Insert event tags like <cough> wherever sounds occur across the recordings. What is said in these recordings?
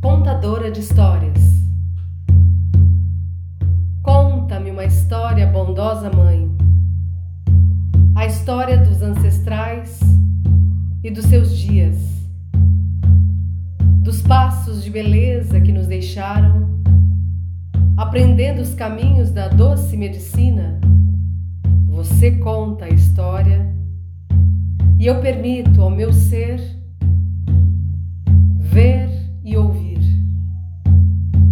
contadora de histórias. Conta-me uma história, bondosa mãe. A história dos ancestrais e dos seus dias. Dos passos de beleza que nos deixaram, aprendendo os caminhos da doce medicina. Você conta a história e eu permito ao meu ser ver e ouvir.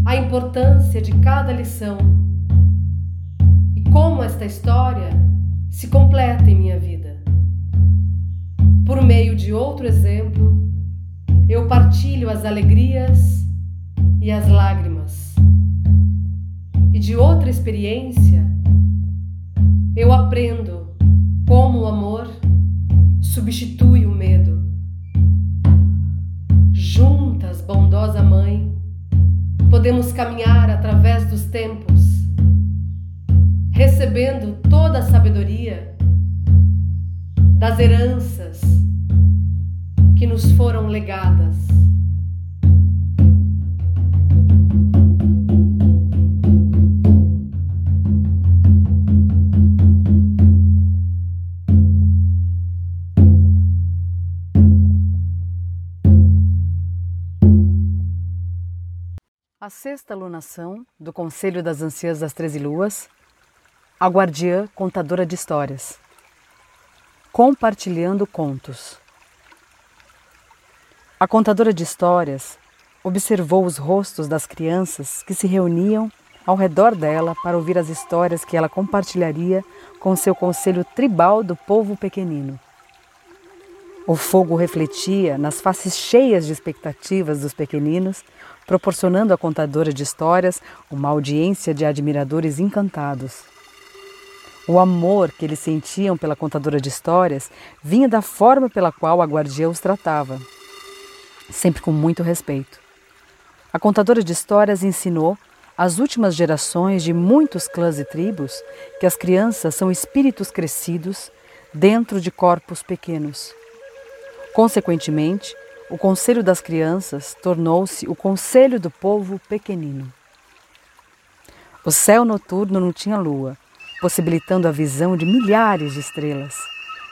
A importância de cada lição e como esta história se completa em minha vida. Por meio de outro exemplo, eu partilho as alegrias e as lágrimas. E de outra experiência, eu aprendo como o amor substitui o medo juntas, bondosa Mãe, podemos caminhar através dos tempos, recebendo toda a sabedoria das heranças que nos foram legadas. A sexta alunação do Conselho das Anciãs das Treze Luas, a guardiã contadora de histórias. Compartilhando contos. A contadora de histórias observou os rostos das crianças que se reuniam ao redor dela para ouvir as histórias que ela compartilharia com seu conselho tribal do povo pequenino. O fogo refletia nas faces cheias de expectativas dos pequeninos, proporcionando à contadora de histórias uma audiência de admiradores encantados. O amor que eles sentiam pela contadora de histórias vinha da forma pela qual a guardiã os tratava, sempre com muito respeito. A contadora de histórias ensinou às últimas gerações de muitos clãs e tribos que as crianças são espíritos crescidos dentro de corpos pequenos Consequentemente, o Conselho das Crianças tornou-se o Conselho do Povo Pequenino. O céu noturno não tinha lua, possibilitando a visão de milhares de estrelas.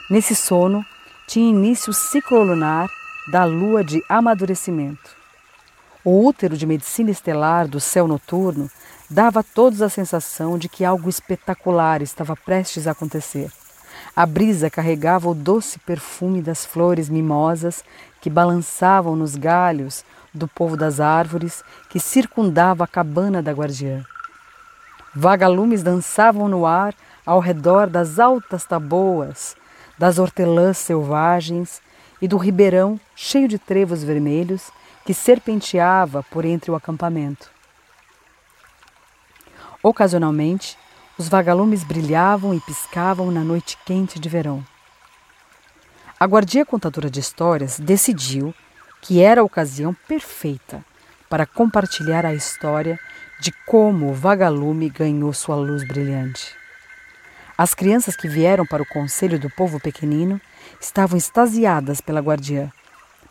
Nesse sono, tinha início o ciclo lunar da lua de amadurecimento. O útero de medicina estelar do céu noturno dava a todos a sensação de que algo espetacular estava prestes a acontecer. A brisa carregava o doce perfume das flores mimosas que balançavam nos galhos do povo das árvores que circundava a cabana da guardiã. Vagalumes dançavam no ar ao redor das altas taboas, das hortelãs selvagens e do ribeirão cheio de trevos vermelhos que serpenteava por entre o acampamento. Ocasionalmente, os vagalumes brilhavam e piscavam na noite quente de verão. A guardia contadora de histórias decidiu que era a ocasião perfeita para compartilhar a história de como o vagalume ganhou sua luz brilhante. As crianças que vieram para o conselho do povo pequenino estavam extasiadas pela guardiã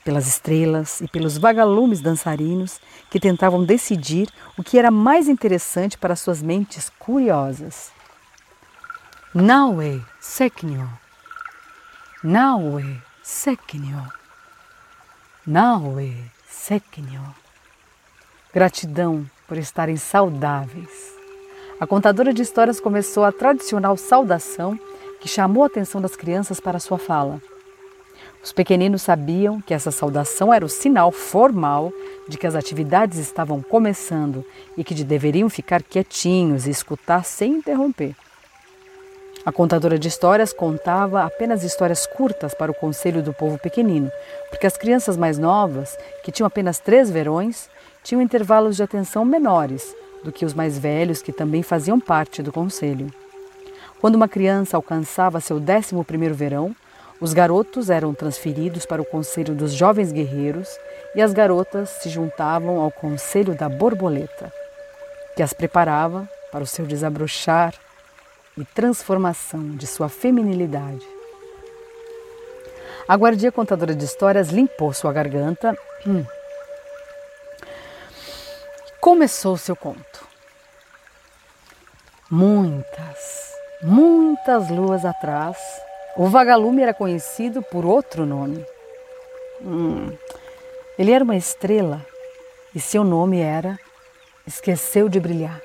pelas estrelas e pelos vagalumes dançarinos que tentavam decidir o que era mais interessante para suas mentes curiosas. Naue Seknyo. Naue Seknyo. Naue Seknyo. Gratidão por estarem saudáveis. A contadora de histórias começou a tradicional saudação que chamou a atenção das crianças para sua fala. Os pequeninos sabiam que essa saudação era o sinal formal de que as atividades estavam começando e que deveriam ficar quietinhos e escutar sem interromper. A contadora de histórias contava apenas histórias curtas para o conselho do povo pequenino, porque as crianças mais novas, que tinham apenas três verões, tinham intervalos de atenção menores do que os mais velhos, que também faziam parte do conselho. Quando uma criança alcançava seu décimo primeiro verão, os garotos eram transferidos para o Conselho dos Jovens Guerreiros e as garotas se juntavam ao Conselho da Borboleta, que as preparava para o seu desabrochar e transformação de sua feminilidade. A guardia contadora de histórias limpou sua garganta hum, começou seu conto. Muitas, muitas luas atrás, o vagalume era conhecido por outro nome. Hum, ele era uma estrela e seu nome era Esqueceu de Brilhar.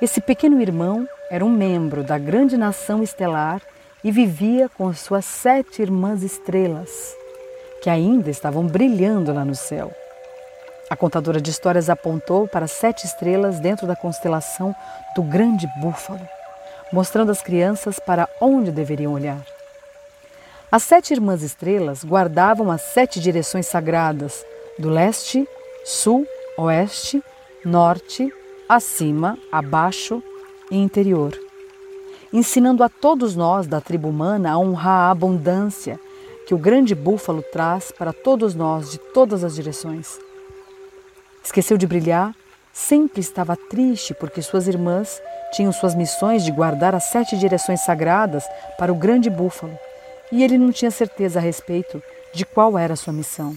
Esse pequeno irmão era um membro da grande nação estelar e vivia com suas sete irmãs estrelas, que ainda estavam brilhando lá no céu. A contadora de histórias apontou para sete estrelas dentro da constelação do Grande Búfalo, mostrando às crianças para onde deveriam olhar. As sete irmãs estrelas guardavam as sete direções sagradas do leste, sul, oeste, norte, acima, abaixo e interior, ensinando a todos nós da tribo humana a honrar a abundância que o grande búfalo traz para todos nós de todas as direções. Esqueceu de brilhar, sempre estava triste porque suas irmãs tinham suas missões de guardar as sete direções sagradas para o grande búfalo, e ele não tinha certeza a respeito de qual era a sua missão.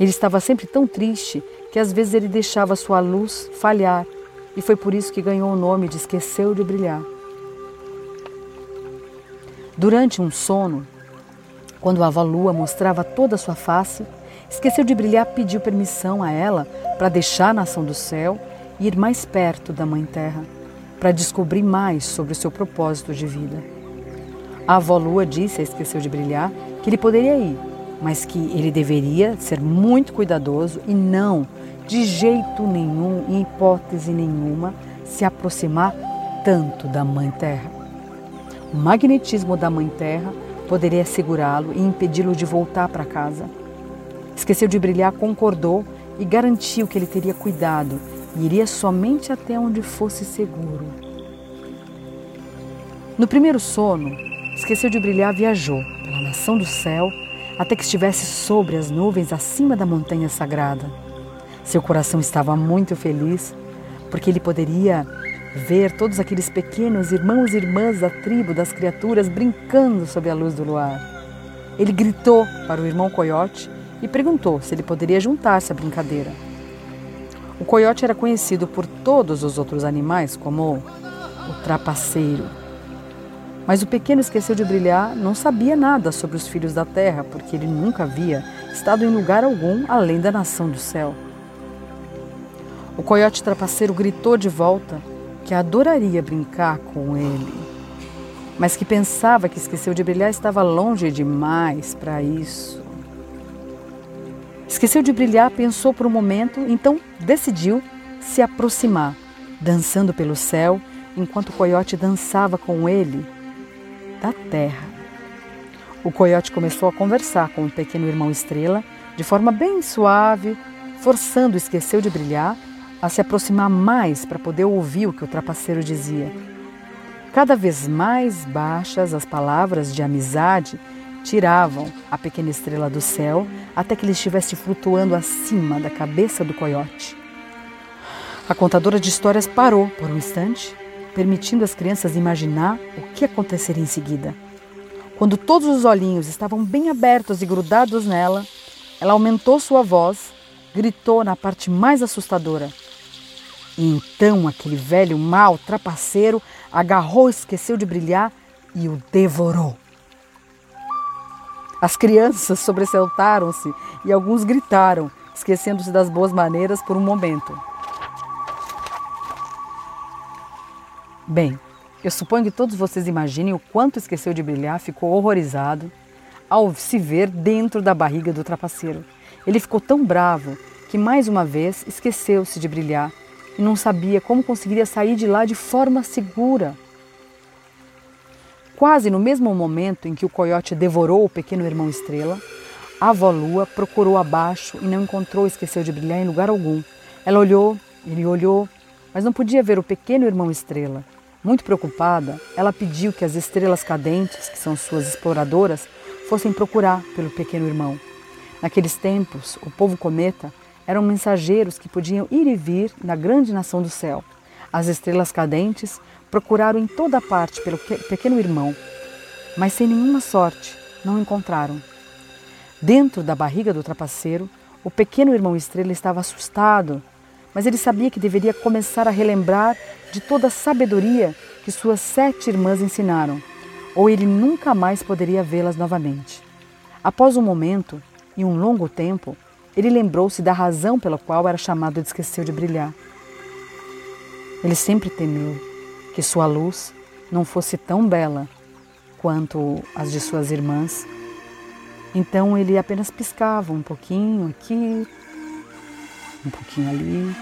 Ele estava sempre tão triste que às vezes ele deixava sua luz falhar, e foi por isso que ganhou o nome de Esqueceu de Brilhar. Durante um sono, quando a avó Lua mostrava toda a sua face, Esqueceu de brilhar, pediu permissão a ela para deixar a nação do céu ir mais perto da Mãe Terra, para descobrir mais sobre o seu propósito de vida. A avó Lua disse a Esqueceu de Brilhar que ele poderia ir, mas que ele deveria ser muito cuidadoso e não, de jeito nenhum, em hipótese nenhuma, se aproximar tanto da Mãe Terra. O magnetismo da Mãe Terra poderia segurá-lo e impedi-lo de voltar para casa. Esqueceu de brilhar, concordou e garantiu que ele teria cuidado iria somente até onde fosse seguro. No primeiro sono, esqueceu de brilhar, viajou pela nação do céu até que estivesse sobre as nuvens acima da montanha sagrada. Seu coração estava muito feliz porque ele poderia ver todos aqueles pequenos irmãos e irmãs da tribo das criaturas brincando sob a luz do luar. Ele gritou para o irmão coiote e perguntou se ele poderia juntar-se à brincadeira. O coiote era conhecido por todos os outros animais como o trapaceiro. Mas o pequeno esqueceu de brilhar, não sabia nada sobre os filhos da terra, porque ele nunca havia estado em lugar algum além da nação do céu. O coiote trapaceiro gritou de volta que adoraria brincar com ele, mas que pensava que esqueceu de brilhar estava longe demais para isso. Esqueceu de brilhar, pensou por um momento, então decidiu se aproximar, dançando pelo céu, enquanto o coiote dançava com ele da terra. O coiote começou a conversar com o pequeno irmão Estrela de forma bem suave, forçando Esqueceu de brilhar a se aproximar mais para poder ouvir o que o trapaceiro dizia. Cada vez mais baixas as palavras de amizade tiravam a pequena estrela do céu até que ele estivesse flutuando acima da cabeça do coiote. A contadora de histórias parou por um instante, permitindo às crianças imaginar o que aconteceria em seguida. Quando todos os olhinhos estavam bem abertos e grudados nela, ela aumentou sua voz, gritou na parte mais assustadora. E então aquele velho mal trapaceiro agarrou, esqueceu de brilhar e o devorou. As crianças sobressaltaram-se e alguns gritaram, esquecendo-se das boas maneiras por um momento. Bem, eu suponho que todos vocês imaginem o quanto esqueceu de brilhar, ficou horrorizado ao se ver dentro da barriga do trapaceiro. Ele ficou tão bravo que mais uma vez esqueceu-se de brilhar e não sabia como conseguiria sair de lá de forma segura. Quase no mesmo momento em que o coiote devorou o pequeno irmão Estrela, a avó Lua procurou abaixo e não encontrou Esqueceu de Brilhar em lugar algum. Ela olhou, ele olhou, mas não podia ver o pequeno irmão Estrela. Muito preocupada, ela pediu que as estrelas cadentes, que são suas exploradoras, fossem procurar pelo pequeno irmão. Naqueles tempos, o povo cometa eram mensageiros que podiam ir e vir na grande nação do céu. As estrelas cadentes Procuraram em toda parte pelo pequeno irmão, mas sem nenhuma sorte não encontraram. Dentro da barriga do trapaceiro, O pequeno irmão Estrela estava assustado, mas ele sabia que deveria começar a relembrar de toda a sabedoria que suas sete irmãs ensinaram, ou ele nunca mais poderia vê-las novamente. Após um momento e um longo tempo, ele lembrou-se da razão pela qual era chamado de esqueceu de brilhar. Ele sempre temeu que sua luz não fosse tão bela quanto as de suas irmãs. Então ele apenas piscava um pouquinho aqui, um pouquinho ali.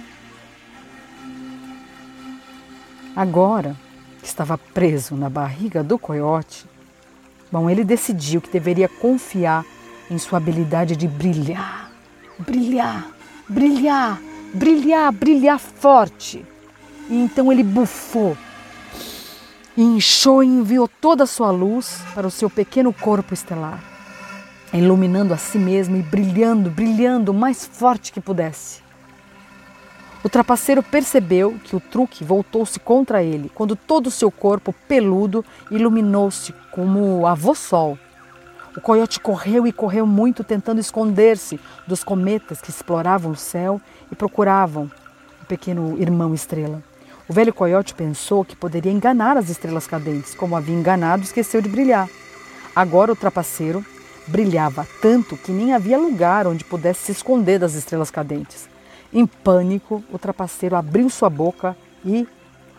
Agora que estava preso na barriga do coiote, bom, ele decidiu que deveria confiar em sua habilidade de brilhar, brilhar, brilhar, brilhar, brilhar forte. E então ele bufou, inchou e enviou toda a sua luz para o seu pequeno corpo estelar, iluminando a si mesmo e brilhando, brilhando o mais forte que pudesse. O trapaceiro percebeu que o truque voltou-se contra ele quando todo o seu corpo peludo iluminou-se como avô sol. O coiote correu e correu muito, tentando esconder-se dos cometas que exploravam o céu e procuravam o pequeno irmão estrela. O velho coiote pensou que poderia enganar as estrelas cadentes, como havia enganado e esqueceu de brilhar. Agora o trapaceiro brilhava tanto que nem havia lugar onde pudesse se esconder das estrelas cadentes. Em pânico, o trapaceiro abriu sua boca e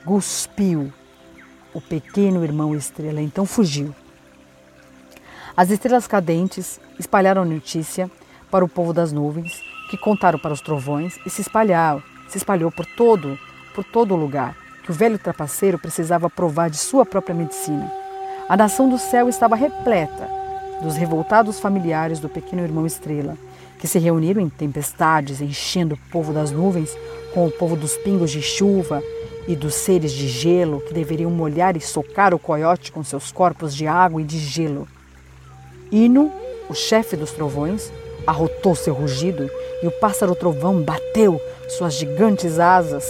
cuspiu. O pequeno irmão estrela então fugiu. As estrelas cadentes espalharam a notícia para o povo das nuvens, que contaram para os trovões e se espalhou, se espalhou por todo, por todo o lugar, que o velho trapaceiro precisava provar de sua própria medicina. A nação do céu estava repleta dos revoltados familiares do pequeno irmão estrela, que se reuniram em tempestades, enchendo o povo das nuvens com o povo dos pingos de chuva e dos seres de gelo que deveriam molhar e socar o coiote com seus corpos de água e de gelo. Ino, o chefe dos trovões, arrotou seu rugido e o pássaro trovão bateu suas gigantes asas,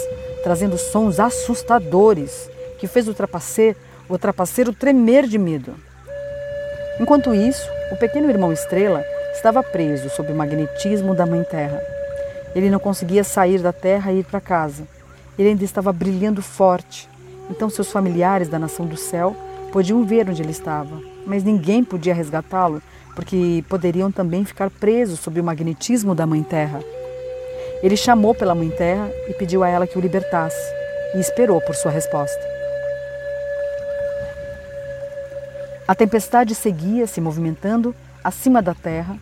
trazendo sons assustadores que fez o trapaceiro, o trapaceiro tremer de medo. Enquanto isso, o pequeno irmão Estrela estava preso sob o magnetismo da Mãe Terra. Ele não conseguia sair da Terra e ir para casa. Ele ainda estava brilhando forte. Então seus familiares da nação do céu podiam ver onde ele estava, mas ninguém podia resgatá-lo, porque poderiam também ficar presos sob o magnetismo da Mãe Terra. Ele chamou pela Mãe Terra e pediu a ela que o libertasse, e esperou por sua resposta. A tempestade seguia se movimentando acima da terra,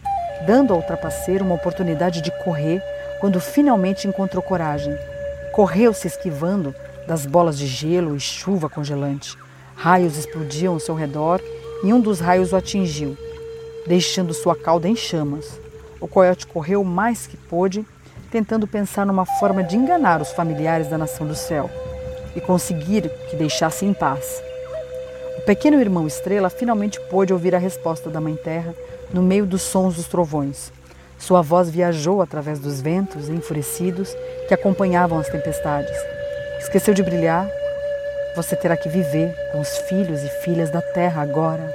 dando ao trapaceiro uma oportunidade de correr quando finalmente encontrou coragem. Correu se esquivando das bolas de gelo e chuva congelante. Raios explodiam ao seu redor e um dos raios o atingiu, deixando sua cauda em chamas. O coiote correu mais que pôde, tentando pensar numa forma de enganar os familiares da nação do céu e conseguir que deixassem em paz. O pequeno irmão Estrela finalmente pôde ouvir a resposta da Mãe Terra no meio dos sons dos trovões. Sua voz viajou através dos ventos enfurecidos que acompanhavam as tempestades. Esqueceu de brilhar? Você terá que viver com os filhos e filhas da terra agora.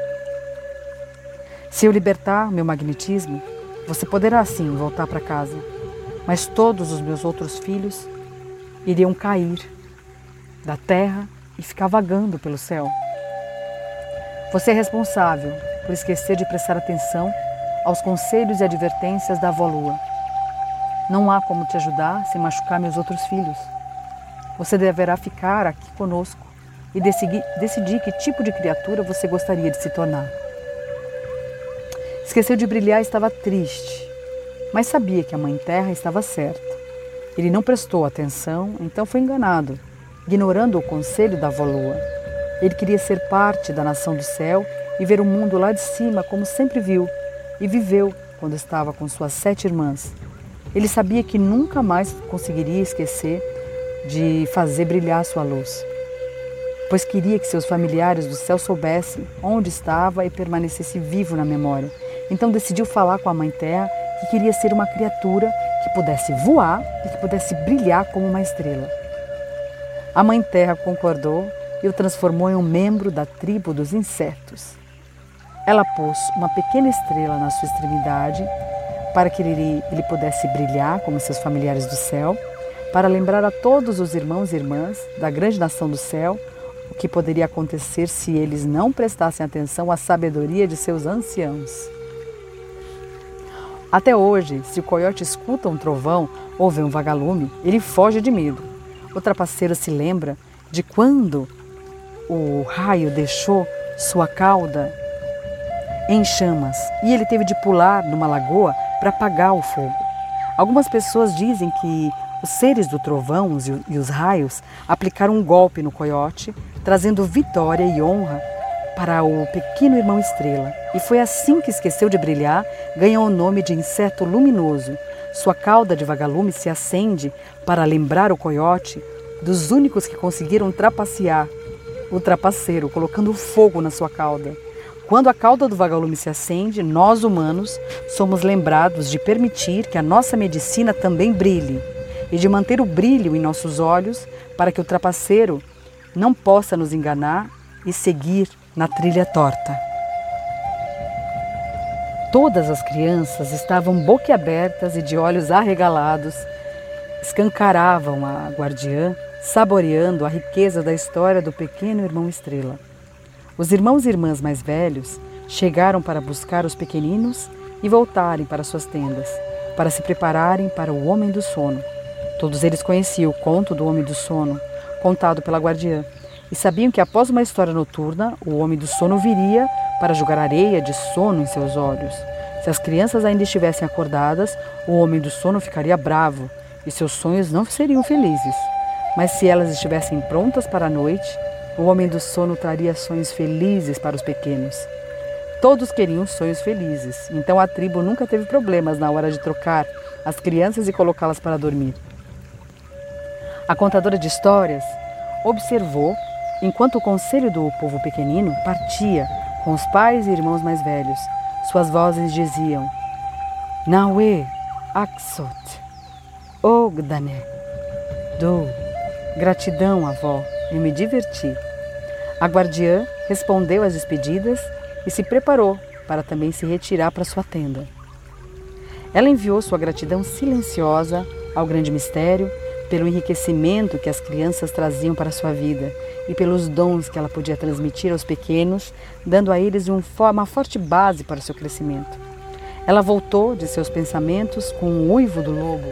Se eu libertar meu magnetismo, você poderá sim voltar para casa, mas todos os meus outros filhos iriam cair da terra e ficar vagando pelo céu. Você é responsável por esquecer de prestar atenção aos conselhos e advertências da avó Lua. Não há como te ajudar sem machucar meus outros filhos. Você deverá ficar aqui conosco e decidir, decidir que tipo de criatura você gostaria de se tornar. Esqueceu de brilhar e estava triste, mas sabia que a Mãe Terra estava certa. Ele não prestou atenção, então foi enganado, ignorando o conselho da avó Lua. Ele queria ser parte da nação do céu e ver o mundo lá de cima como sempre viu e viveu quando estava com suas sete irmãs. Ele sabia que nunca mais conseguiria esquecer de fazer brilhar sua luz, pois queria que seus familiares do céu soubessem onde estava e permanecesse vivo na memória. Então decidiu falar com a Mãe Terra que queria ser uma criatura que pudesse voar e que pudesse brilhar como uma estrela. A Mãe Terra concordou e o transformou em um membro da tribo dos insetos. Ela pôs uma pequena estrela na sua extremidade para que ele, ele pudesse brilhar como seus familiares do céu, para lembrar a todos os irmãos e irmãs da grande nação do céu o que poderia acontecer se eles não prestassem atenção à sabedoria de seus anciãos. Até hoje, se o coiote escuta um trovão ou vê um vagalume, ele foge de medo. O trapaceiro se lembra de quando o raio deixou sua cauda em chamas e ele teve de pular numa lagoa para apagar o fogo. Algumas pessoas dizem que os seres do trovão e os raios aplicaram um golpe no coiote, trazendo vitória e honra para o pequeno irmão estrela. E foi assim que esqueceu de brilhar, ganhou o nome de inseto luminoso. Sua cauda de vagalume se acende para lembrar o coiote dos únicos que conseguiram trapacear o trapaceiro, colocando fogo na sua cauda. Quando a cauda do vagalume se acende, nós humanos somos lembrados de permitir que a nossa medicina também brilhe e de manter o brilho em nossos olhos para que o trapaceiro não possa nos enganar e seguir na trilha torta. Todas as crianças estavam boquiabertas e de olhos arregalados, escancaravam a guardiã, saboreando a riqueza da história do pequeno irmão Estrela. Os irmãos e irmãs mais velhos chegaram para buscar os pequeninos e voltarem para suas tendas, para se prepararem para o homem do sono. Todos eles conheciam o conto do homem do sono, contado pela guardiã, e sabiam que após uma história noturna, o homem do sono viria para jogar areia de sono em seus olhos. Se as crianças ainda estivessem acordadas, o homem do sono ficaria bravo e seus sonhos não seriam felizes. Mas se elas estivessem prontas para a noite, o homem do sono traria sonhos felizes para os pequenos. Todos queriam sonhos felizes, então a tribo nunca teve problemas na hora de trocar as crianças e colocá-las para dormir. A contadora de histórias observou enquanto o conselho do povo pequenino partia com os pais e irmãos mais velhos. Suas vozes diziam: Naue, Aksot, Ogdane, Do, gratidão, avó, e me diverti. A guardiã respondeu às despedidas e se preparou para também se retirar para sua tenda. Ela enviou sua gratidão silenciosa ao grande mistério pelo enriquecimento que as crianças traziam para sua vida e pelos dons que ela podia transmitir aos pequenos, dando a eles uma forte base para seu crescimento. Ela voltou de seus pensamentos com o uivo do lobo.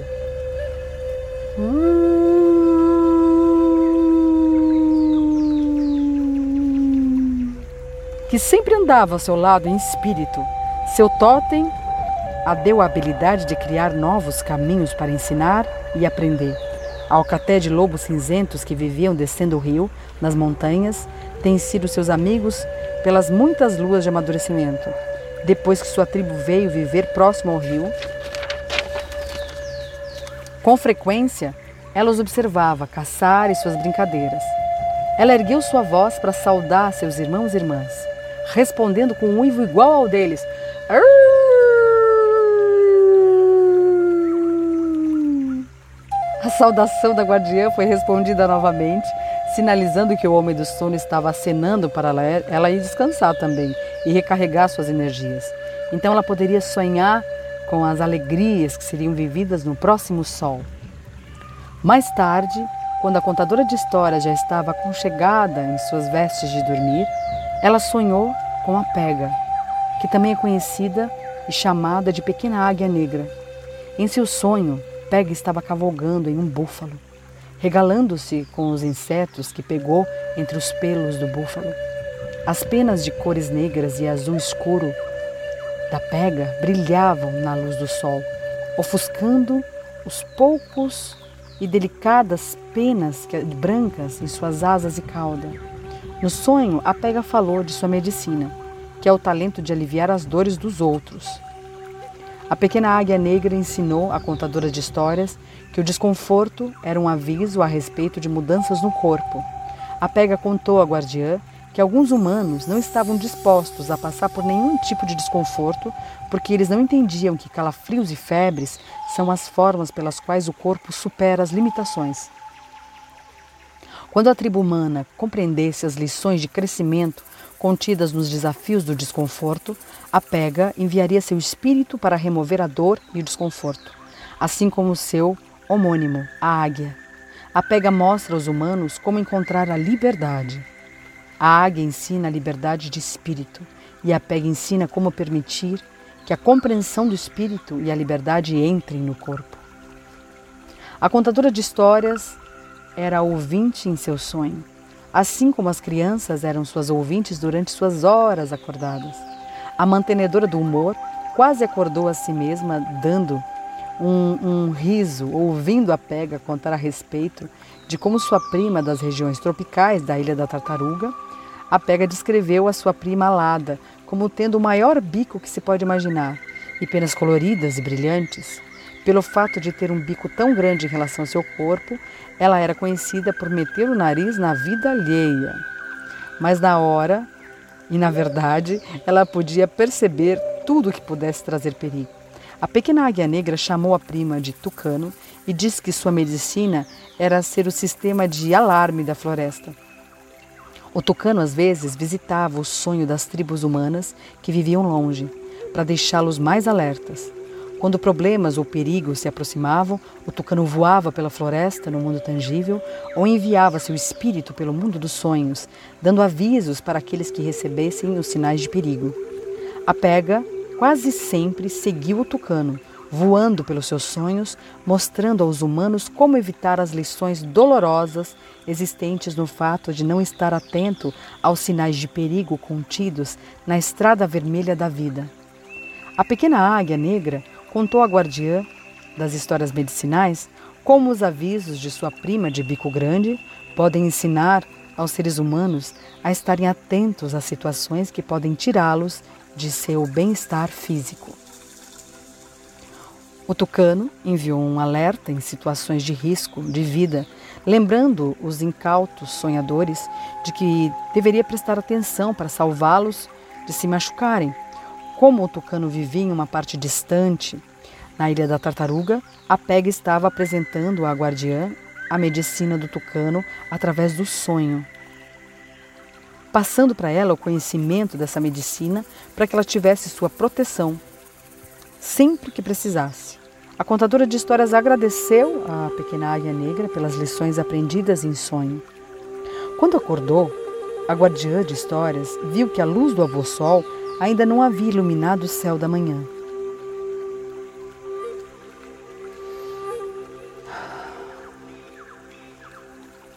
Que sempre andava ao seu lado em espírito. Seu totem a deu a habilidade de criar novos caminhos para ensinar e aprender. Alcaté de lobos cinzentos que viviam descendo o rio, nas montanhas, têm sido seus amigos pelas muitas luas de amadurecimento. Depois que sua tribo veio viver próximo ao rio, com frequência, ela os observava caçar e suas brincadeiras. Ela ergueu sua voz para saudar seus irmãos e irmãs, respondendo com um uivo igual ao deles. Arr! A saudação da guardiã foi respondida novamente, sinalizando que o homem do sono estava acenando para ela ir descansar também e recarregar suas energias. Então ela poderia sonhar com as alegrias que seriam vividas no próximo sol. Mais tarde, quando a contadora de histórias já estava aconchegada em suas vestes de dormir, ela sonhou com a pega, que também é conhecida e chamada de pequena águia negra. Em seu sonho, Peg estava cavalgando em um búfalo, regalando-se com os insetos que pegou entre os pelos do búfalo. As penas de cores negras e azul escuro da pega brilhavam na luz do sol, ofuscando os poucos e delicadas penas brancas em suas asas e cauda. No sonho, a pega falou de sua medicina, que é o talento de aliviar as dores dos outros a pequena águia negra ensinou à contadora de histórias que o desconforto era um aviso a respeito de mudanças no corpo. A pega contou à guardiã que alguns humanos não estavam dispostos a passar por nenhum tipo de desconforto porque eles não entendiam que calafrios e febres são as formas pelas quais o corpo supera as limitações. Quando a tribo humana compreendesse as lições de crescimento contidas nos desafios do desconforto, a pega enviaria seu espírito para remover a dor e o desconforto, assim como seu homônimo, a águia. A pega mostra aos humanos como encontrar a liberdade. A águia ensina a liberdade de espírito e a pega ensina como permitir que a compreensão do espírito e a liberdade entrem no corpo. A contadora de histórias era ouvinte em seu sonho, assim como as crianças eram suas ouvintes durante suas horas acordadas. A mantenedora do humor quase acordou a si mesma, dando um, um riso, ouvindo a pega contar a respeito de como sua prima das regiões tropicais da Ilha da Tartaruga, a pega descreveu a sua prima alada como tendo o maior bico que se pode imaginar e penas coloridas e brilhantes. Pelo fato de ter um bico tão grande em relação ao seu corpo, ela era conhecida por meter o nariz na vida alheia. Mas na hora, e na verdade, ela podia perceber tudo que pudesse trazer perigo. A pequena águia negra chamou a prima de tucano e disse que sua medicina era ser o sistema de alarme da floresta. O tucano às vezes visitava o sonho das tribos humanas que viviam longe, para deixá-los mais alertas. Quando problemas ou perigos se aproximavam, o tucano voava pela floresta no mundo tangível ou enviava seu espírito pelo mundo dos sonhos, dando avisos para aqueles que recebessem os sinais de perigo. A pega quase sempre seguiu o tucano, voando pelos seus sonhos, mostrando aos humanos como evitar as lições dolorosas existentes no fato de não estar atento aos sinais de perigo contidos na estrada vermelha da vida. A pequena águia negra contou à guardiã das histórias medicinais como os avisos de sua prima de bico grande podem ensinar aos seres humanos a estarem atentos às situações que podem tirá-los de seu bem-estar físico. O tucano enviou um alerta em situações de risco de vida, lembrando os incautos sonhadores de que deveria prestar atenção para salvá-los de se machucarem como o tucano vivia em uma parte distante, na Ilha da Tartaruga, a Peg estava apresentando à guardiã a medicina do tucano através do sonho, passando para ela o conhecimento dessa medicina para que ela tivesse sua proteção sempre que precisasse. A contadora de histórias agradeceu à pequena águia negra pelas lições aprendidas em sonho. Quando acordou, a guardiã de histórias viu que a luz do avô sol ainda não havia iluminado o céu da manhã.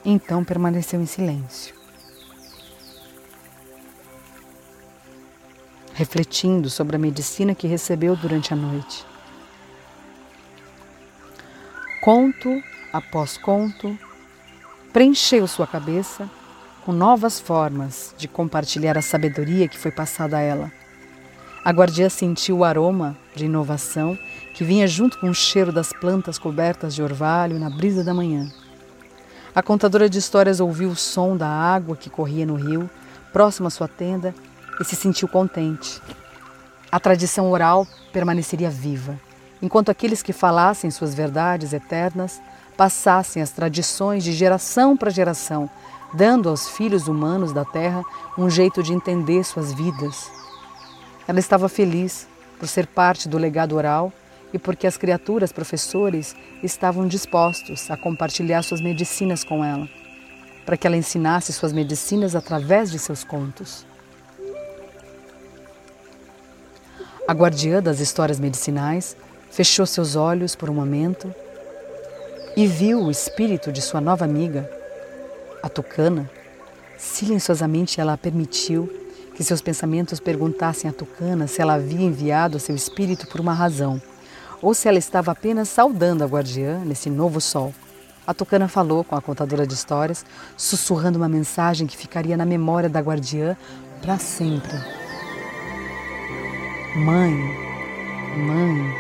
Então permaneceu em silêncio, refletindo sobre a medicina que recebeu durante a noite. Conto após conto, preencheu sua cabeça com novas formas de compartilhar a sabedoria que foi passada a ela. A guardiã sentiu o aroma de inovação que vinha junto com o cheiro das plantas cobertas de orvalho na brisa da manhã. A contadora de histórias ouviu o som da água que corria no rio, próximo à sua tenda, e se sentiu contente. A tradição oral permaneceria viva, enquanto aqueles que falassem suas verdades eternas passassem as tradições de geração para geração, dando aos filhos humanos da terra um jeito de entender suas vidas. Ela estava feliz por ser parte do legado oral e porque as criaturas professores estavam dispostos a compartilhar suas medicinas com ela, para que ela ensinasse suas medicinas através de seus contos. A guardiã das histórias medicinais fechou seus olhos por um momento e viu o espírito de sua nova amiga a tucana, silenciosamente ela permitiu que seus pensamentos perguntassem à tucana se ela havia enviado seu espírito por uma razão, ou se ela estava apenas saudando a guardiã nesse novo sol. A tucana falou com a contadora de histórias, sussurrando uma mensagem que ficaria na memória da guardiã para sempre. Mãe, mãe,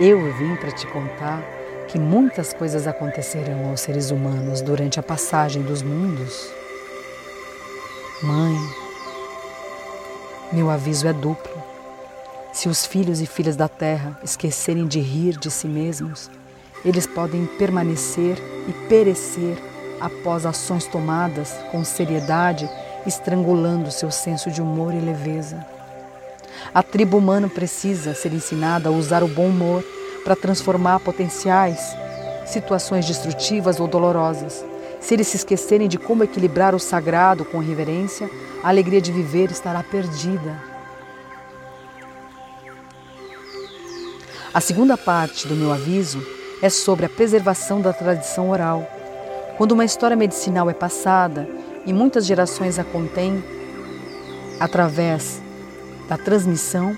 eu vim para te contar que muitas coisas acontecerão aos seres humanos durante a passagem dos mundos? Mãe, meu aviso é duplo. Se os filhos e filhas da terra esquecerem de rir de si mesmos, eles podem permanecer e perecer após ações tomadas com seriedade estrangulando seu senso de humor e leveza. A tribo humana precisa ser ensinada a usar o bom humor para transformar potenciais situações destrutivas ou dolorosas. Se eles se esquecerem de como equilibrar o sagrado com reverência, a alegria de viver estará perdida. A segunda parte do meu aviso é sobre a preservação da tradição oral. Quando uma história medicinal é passada e muitas gerações a contêm, através da transmissão,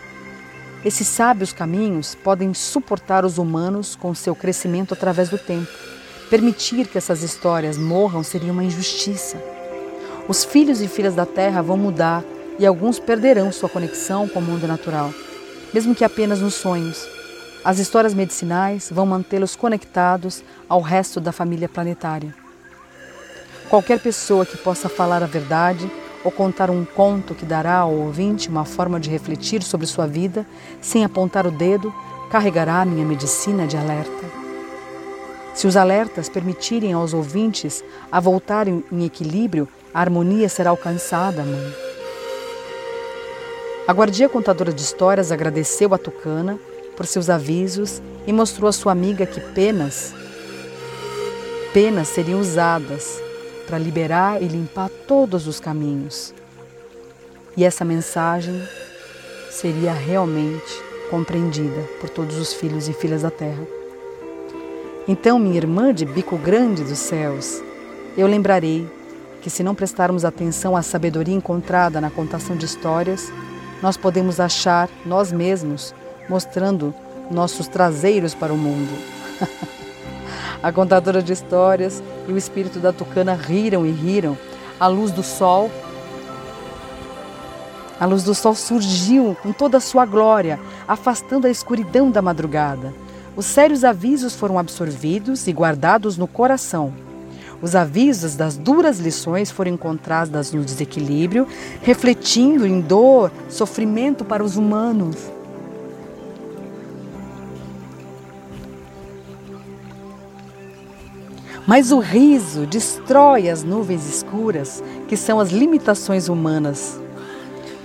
esses sábios caminhos podem suportar os humanos com seu crescimento através do tempo. Permitir que essas histórias morram seria uma injustiça. Os filhos e filhas da Terra vão mudar e alguns perderão sua conexão com o mundo natural, mesmo que apenas nos sonhos. As histórias medicinais vão mantê-los conectados ao resto da família planetária. Qualquer pessoa que possa falar a verdade ou contar um conto que dará ao ouvinte uma forma de refletir sobre sua vida, sem apontar o dedo, carregará minha medicina de alerta. Se os alertas permitirem aos ouvintes a voltarem em equilíbrio, a harmonia será alcançada, mãe. A guardia contadora de histórias agradeceu a Tucana por seus avisos e mostrou à sua amiga que penas, penas seriam usadas para liberar e limpar todos os caminhos. E essa mensagem seria realmente compreendida por todos os filhos e filhas da terra. Então, minha irmã de bico grande dos céus, eu lembrarei que se não prestarmos atenção à sabedoria encontrada na contação de histórias, nós podemos achar nós mesmos mostrando nossos traseiros para o mundo. <laughs> A contadora de histórias e o espírito da tucana riram e riram. A luz do sol, a luz do sol surgiu com toda a sua glória, afastando a escuridão da madrugada. Os sérios avisos foram absorvidos e guardados no coração. Os avisos das duras lições foram encontrados no desequilíbrio, refletindo em dor, sofrimento para os humanos. Mas o riso destrói as nuvens escuras, que são as limitações humanas.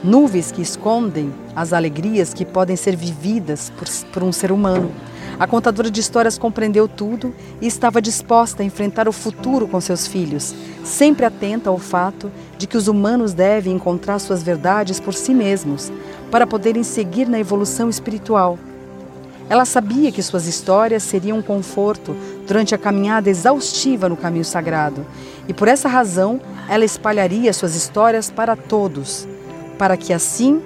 Nuvens que escondem as alegrias que podem ser vividas por, por um ser humano. A contadora de histórias compreendeu tudo e estava disposta a enfrentar o futuro com seus filhos, sempre atenta ao fato de que os humanos devem encontrar suas verdades por si mesmos, para poderem seguir na evolução espiritual. Ela sabia que suas histórias seriam um conforto durante a caminhada exaustiva no caminho sagrado, e por essa razão ela espalharia suas histórias para todos, para que assim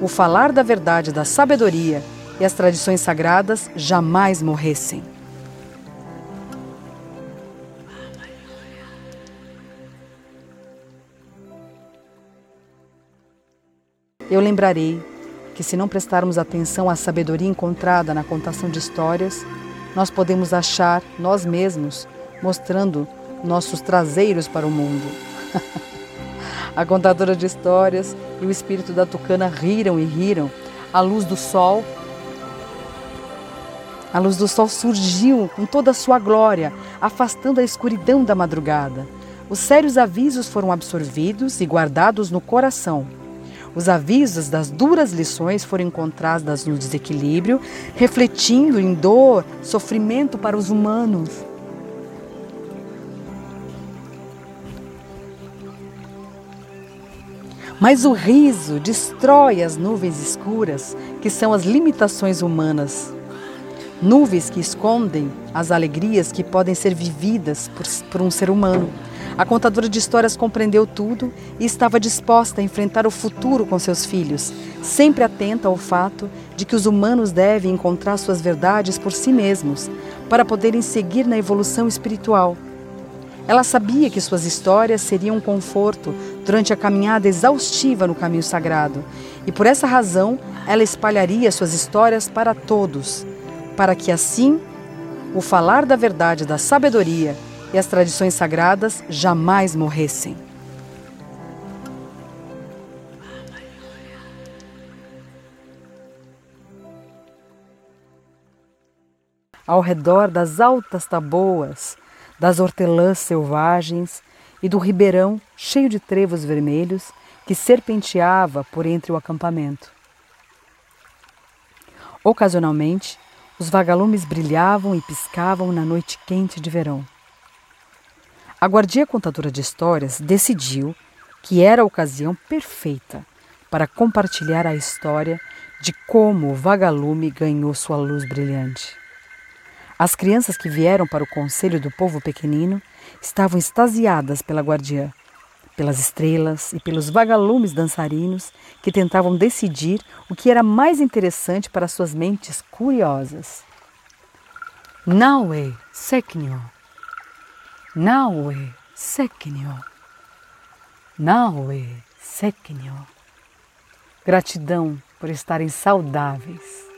o falar da verdade da sabedoria e as tradições sagradas jamais morressem. Eu lembrarei que, se não prestarmos atenção à sabedoria encontrada na contação de histórias, nós podemos achar nós mesmos mostrando nossos traseiros para o mundo. <laughs> a contadora de histórias e o espírito da tucana riram e riram. A luz do sol a luz do sol surgiu com toda a sua glória, afastando a escuridão da madrugada. Os sérios avisos foram absorvidos e guardados no coração. Os avisos das duras lições foram encontrados no desequilíbrio, refletindo em dor, sofrimento para os humanos. Mas o riso destrói as nuvens escuras, que são as limitações humanas. Nuvens que escondem as alegrias que podem ser vividas por, por um ser humano. A contadora de histórias compreendeu tudo e estava disposta a enfrentar o futuro com seus filhos, sempre atenta ao fato de que os humanos devem encontrar suas verdades por si mesmos, para poderem seguir na evolução espiritual. Ela sabia que suas histórias seriam um conforto durante a caminhada exaustiva no caminho sagrado, e por essa razão ela espalharia suas histórias para todos, para que assim o falar da verdade da sabedoria e as tradições sagradas jamais morressem. Ao redor das altas taboas, das hortelãs selvagens e do ribeirão cheio de trevos vermelhos que serpenteava por entre o acampamento. Ocasionalmente, os vagalumes brilhavam e piscavam na noite quente de verão. A guardia contadora de histórias decidiu que era a ocasião perfeita para compartilhar a história de como o vagalume ganhou sua luz brilhante. As crianças que vieram para o conselho do povo pequenino estavam extasiadas pela guardiã, pelas estrelas e pelos vagalumes dançarinos que tentavam decidir o que era mais interessante para suas mentes curiosas. Naue Seknyo. Naue Seknyo. Naue Seknyo. Gratidão por estarem saudáveis.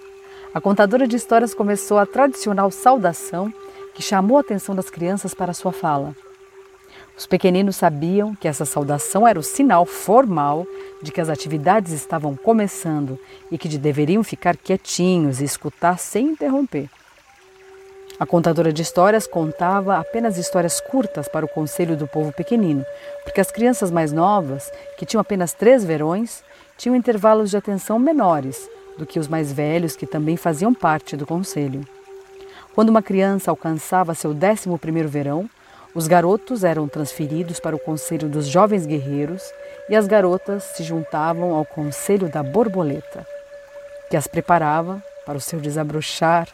A contadora de histórias começou a tradicional saudação que chamou a atenção das crianças para sua fala. Os pequeninos sabiam que essa saudação era o sinal formal de que as atividades estavam começando e que deveriam ficar quietinhos e escutar sem interromper. A contadora de histórias contava apenas histórias curtas para o conselho do povo pequenino, porque as crianças mais novas, que tinham apenas três verões, tinham intervalos de atenção menores do que os mais velhos, que também faziam parte do conselho. Quando uma criança alcançava seu décimo primeiro verão, os garotos eram transferidos para o Conselho dos Jovens Guerreiros e as garotas se juntavam ao Conselho da Borboleta, que as preparava para o seu desabrochar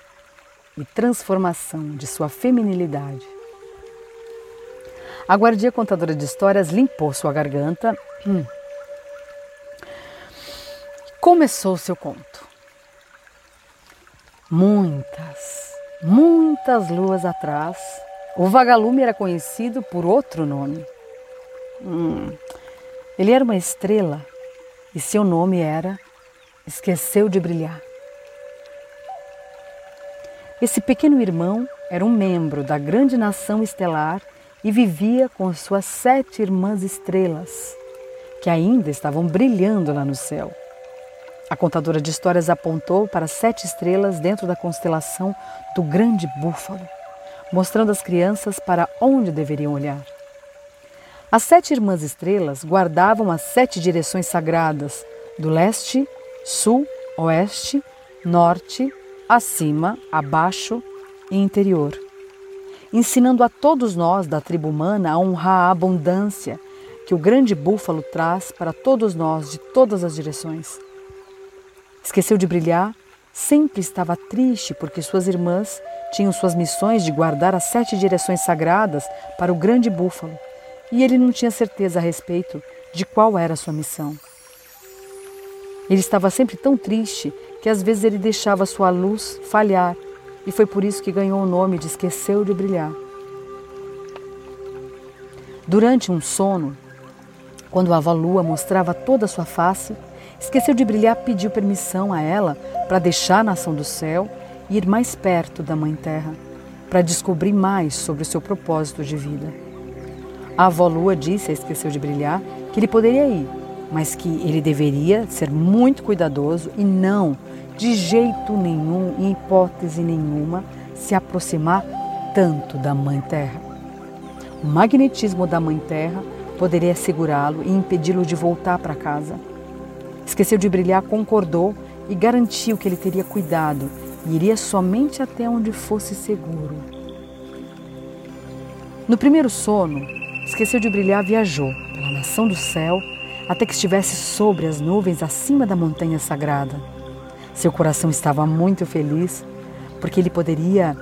e transformação de sua feminilidade. A guardia contadora de histórias limpou sua garganta. Hum. Começou seu conto. Muitas, muitas luas atrás, o vagalume era conhecido por outro nome. Hum, ele era uma estrela e seu nome era Esqueceu de Brilhar. Esse pequeno irmão era um membro da grande nação estelar e vivia com suas sete irmãs estrelas, que ainda estavam brilhando lá no céu. A contadora de histórias apontou para sete estrelas dentro da constelação do Grande Búfalo mostrando às crianças para onde deveriam olhar. As sete irmãs estrelas guardavam as sete direções sagradas do leste, sul, oeste, norte, acima, abaixo e interior, ensinando a todos nós da tribo humana a honrar a abundância que o grande búfalo traz para todos nós de todas as direções. Esqueceu de brilhar, sempre estava triste porque suas irmãs tinham suas missões de guardar as sete direções sagradas para o grande búfalo, e ele não tinha certeza a respeito de qual era sua missão. Ele estava sempre tão triste que às vezes ele deixava sua luz falhar, e foi por isso que ganhou o nome de Esqueceu de Brilhar. Durante um sono, quando a avó Lua mostrava toda a sua face, esqueceu de brilhar, pediu permissão a ela para deixar a nação do céu ir mais perto da Mãe Terra para descobrir mais sobre o seu propósito de vida. A avó Lua disse a Esqueceu de Brilhar que ele poderia ir, mas que ele deveria ser muito cuidadoso e não, de jeito nenhum, em hipótese nenhuma, se aproximar tanto da Mãe Terra. O magnetismo da Mãe Terra poderia segurá-lo e impedi-lo de voltar para casa. Esqueceu de brilhar, concordou e garantiu que ele teria cuidado e iria somente até onde fosse seguro. No primeiro sono, esqueceu de brilhar, viajou pela nação do céu até que estivesse sobre as nuvens acima da montanha sagrada. Seu coração estava muito feliz porque ele poderia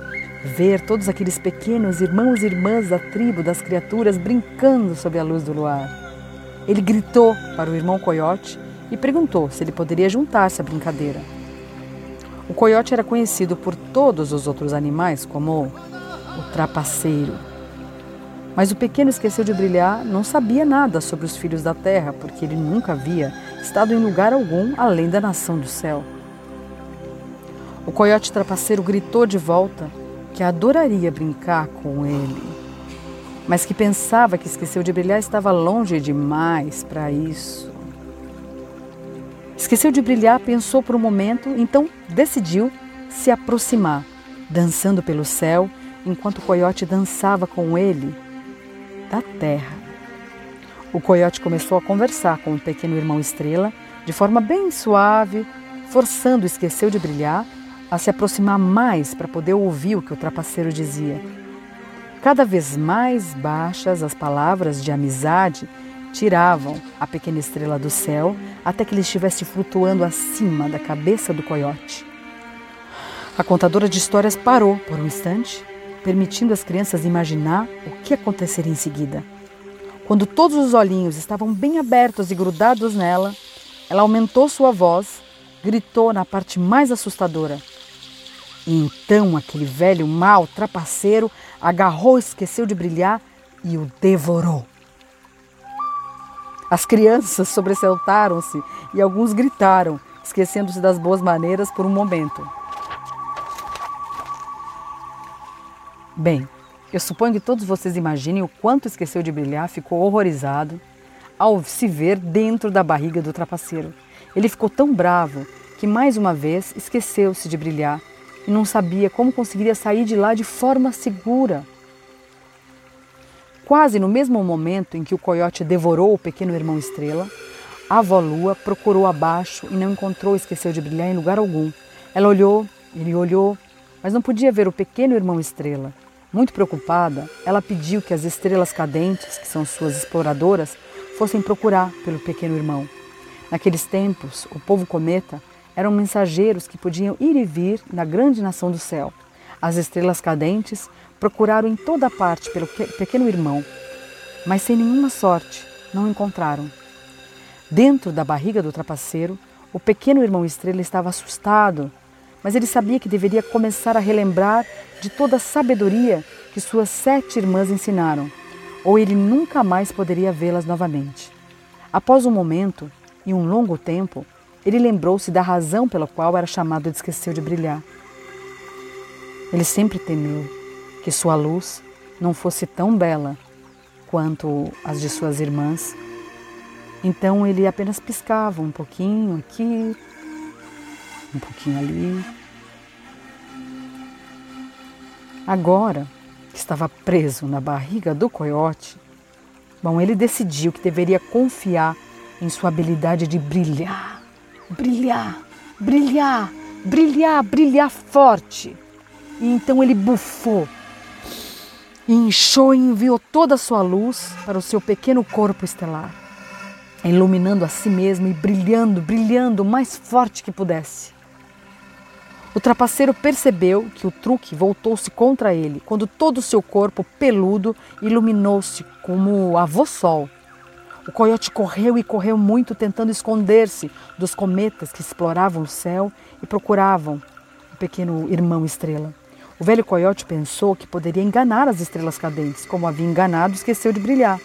ver todos aqueles pequenos irmãos e irmãs da tribo das criaturas brincando sob a luz do luar. Ele gritou para o irmão coiote e perguntou se ele poderia juntar-se à brincadeira. O coiote era conhecido por todos os outros animais como o trapaceiro. Mas o pequeno esqueceu de brilhar, não sabia nada sobre os filhos da terra, porque ele nunca havia estado em lugar algum além da nação do céu. O coiote trapaceiro gritou de volta que adoraria brincar com ele, mas que pensava que esqueceu de brilhar estava longe demais para isso. Esqueceu de brilhar, pensou por um momento, então decidiu se aproximar, dançando pelo céu, enquanto o coiote dançava com ele da terra. O coiote começou a conversar com o pequeno irmão Estrela de forma bem suave, forçando o esqueceu de brilhar a se aproximar mais para poder ouvir o que o trapaceiro dizia. Cada vez mais baixas as palavras de amizade tiravam a pequena estrela do céu até que ele estivesse flutuando acima da cabeça do coiote. A contadora de histórias parou por um instante, permitindo às crianças imaginar o que aconteceria em seguida. Quando todos os olhinhos estavam bem abertos e grudados nela, ela aumentou sua voz, gritou na parte mais assustadora. E então aquele velho mal trapaceiro agarrou, esqueceu de brilhar e o devorou. As crianças sobressaltaram-se e alguns gritaram, esquecendo-se das boas maneiras por um momento. Bem, eu suponho que todos vocês imaginem o quanto esqueceu de brilhar ficou horrorizado ao se ver dentro da barriga do trapaceiro. Ele ficou tão bravo que mais uma vez esqueceu-se de brilhar e não sabia como conseguiria sair de lá de forma segura. Quase no mesmo momento em que o coiote devorou o pequeno irmão Estrela, a avó Lua procurou abaixo e não encontrou esqueceu de brilhar em lugar algum. Ela olhou, ele olhou, mas não podia ver o pequeno irmão Estrela. Muito preocupada, ela pediu que as estrelas cadentes, que são suas exploradoras, fossem procurar pelo pequeno irmão. Naqueles tempos, o povo cometa eram mensageiros que podiam ir e vir na grande nação do céu. As estrelas cadentes procuraram em toda parte pelo pequeno irmão, mas sem nenhuma sorte não encontraram. Dentro da barriga do trapaceiro, o pequeno irmão estrela estava assustado mas ele sabia que deveria começar a relembrar de toda a sabedoria que suas sete irmãs ensinaram, ou ele nunca mais poderia vê-las novamente. Após um momento e um longo tempo, ele lembrou-se da razão pela qual era chamado de esquecer de brilhar. Ele sempre temeu que sua luz não fosse tão bela quanto as de suas irmãs. Então ele apenas piscava um pouquinho aqui, um pouquinho ali. Agora que estava preso na barriga do coiote, bom, ele decidiu que deveria confiar em sua habilidade de brilhar, brilhar, brilhar, brilhar, brilhar forte. E então ele bufou, inchou e enviou toda a sua luz para o seu pequeno corpo estelar iluminando a si mesmo e brilhando, brilhando o mais forte que pudesse. O trapaceiro percebeu que o truque voltou-se contra ele quando todo o seu corpo peludo iluminou-se como avô sol. O coiote correu e correu muito tentando esconder-se dos cometas que exploravam o céu e procuravam o pequeno irmão estrela. O velho coiote pensou que poderia enganar as estrelas cadentes, como havia enganado, esqueceu de brilhar.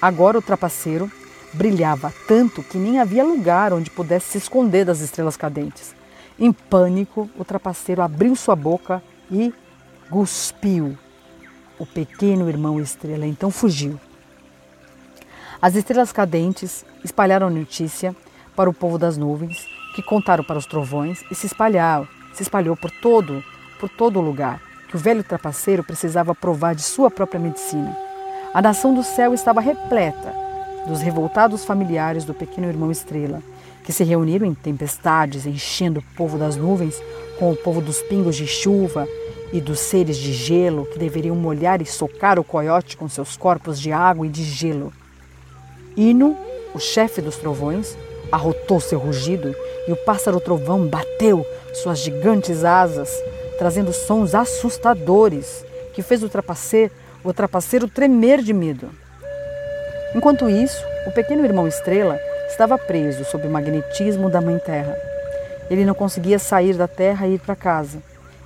Agora o trapaceiro brilhava tanto que nem havia lugar onde pudesse se esconder das estrelas cadentes. Em pânico, o trapaceiro abriu sua boca e cuspiu. O pequeno irmão estrela então fugiu. As estrelas cadentes espalharam a notícia para o povo das nuvens, que contaram para os trovões e se espalhou, se espalhou por todo, por todo o lugar, que o velho trapaceiro precisava provar de sua própria medicina. A nação do céu estava repleta dos revoltados familiares do pequeno irmão Estrela, que se reuniram em tempestades, enchendo o povo das nuvens com o povo dos pingos de chuva e dos seres de gelo que deveriam molhar e socar o coiote com seus corpos de água e de gelo. Ino, o chefe dos trovões, arrotou seu rugido e o pássaro trovão bateu suas gigantes asas, trazendo sons assustadores que fez o trapaceiro, o trapaceiro tremer de medo. Enquanto isso, o pequeno irmão Estrela estava preso sob o magnetismo da Mãe Terra. Ele não conseguia sair da Terra e ir para casa.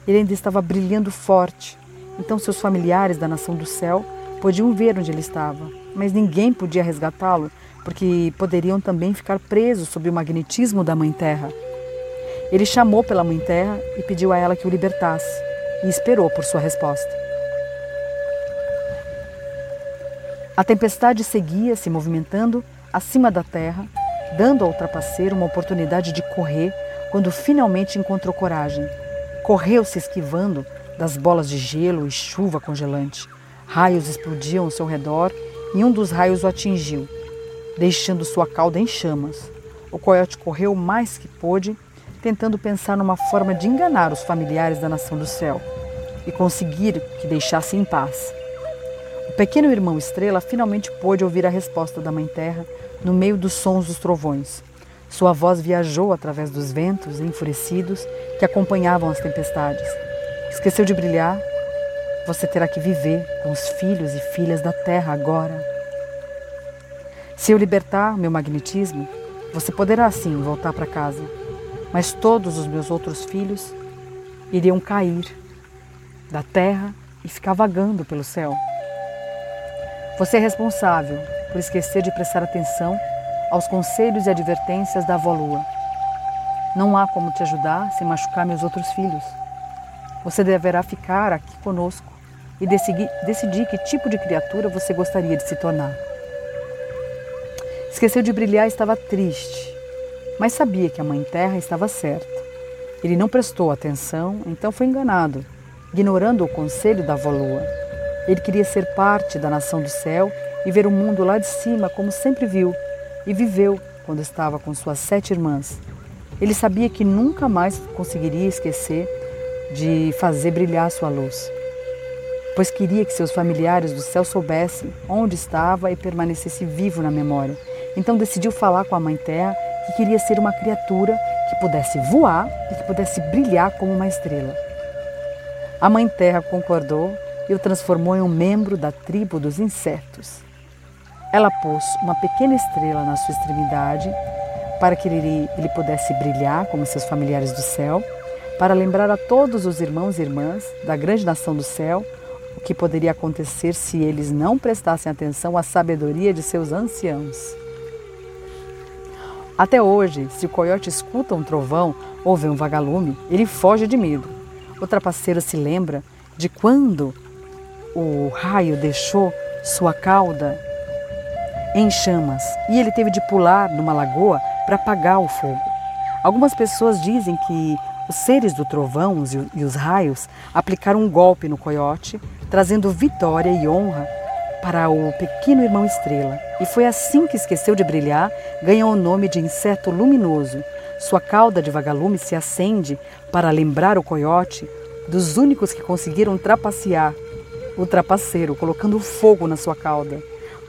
Ele ainda estava brilhando forte. Então seus familiares da nação do céu podiam ver onde ele estava, mas ninguém podia resgatá-lo, porque poderiam também ficar presos sob o magnetismo da Mãe Terra. Ele chamou pela Mãe Terra e pediu a ela que o libertasse, e esperou por sua resposta. A tempestade seguia se movimentando acima da terra, dando ao trapaceiro uma oportunidade de correr quando finalmente encontrou coragem. Correu se esquivando das bolas de gelo e chuva congelante. Raios explodiam ao seu redor e um dos raios o atingiu. deixando sua cauda em chamas. O coiote correu mais que pôde, tentando pensar numa forma de enganar os familiares da nação do céu e conseguir que deixassem em paz. O pequeno irmão Estrela finalmente pôde ouvir a resposta da Mãe Terra no meio dos sons dos trovões. Sua voz viajou através dos ventos enfurecidos que acompanhavam as tempestades. Esqueceu de brilhar? Você terá que viver com os filhos e filhas da terra agora. Se eu libertar meu magnetismo, você poderá sim voltar para casa, mas todos os meus outros filhos iriam cair da terra e ficar vagando pelo céu. Você é responsável por esquecer de prestar atenção aos conselhos e advertências da avó Lua. Não há como te ajudar sem machucar meus outros filhos. Você deverá ficar aqui conosco e decidir, que tipo de criatura você gostaria de se tornar. Esqueceu de brilhar e estava triste, mas sabia que a Mãe Terra estava certa. Ele não prestou atenção, então foi enganado, ignorando o conselho da avó Lua. Ele queria ser parte da nação do céu e ver o mundo lá de cima como sempre viu e viveu quando estava com suas sete irmãs. Ele sabia que nunca mais conseguiria esquecer de fazer brilhar sua luz, pois queria que seus familiares do céu soubessem onde estava e permanecesse vivo na memória. Então decidiu falar com a Mãe Terra que queria ser uma criatura que pudesse voar e que pudesse brilhar como uma estrela. A Mãe Terra concordou e o transformou em um membro da tribo dos insetos. Ela pôs uma pequena estrela na sua extremidade para que ele, ele pudesse brilhar como seus familiares do céu, para lembrar a todos os irmãos e irmãs da grande nação do céu o que poderia acontecer se eles não prestassem atenção à sabedoria de seus anciãos. Até hoje, se o coiote escuta um trovão ou vê um vagalume, ele foge de medo. O trapaceiro se lembra de quando o raio deixou sua cauda em chamas e ele teve de pular numa lagoa para apagar o fogo. Algumas pessoas dizem que os seres do trovão e os raios aplicaram um golpe no coiote, trazendo vitória e honra para o pequeno irmão estrela. E foi assim que esqueceu de brilhar, ganhou o nome de inseto luminoso. Sua cauda de vagalume se acende para lembrar o coiote dos únicos que conseguiram trapacear o trapaceiro, colocando fogo na sua cauda.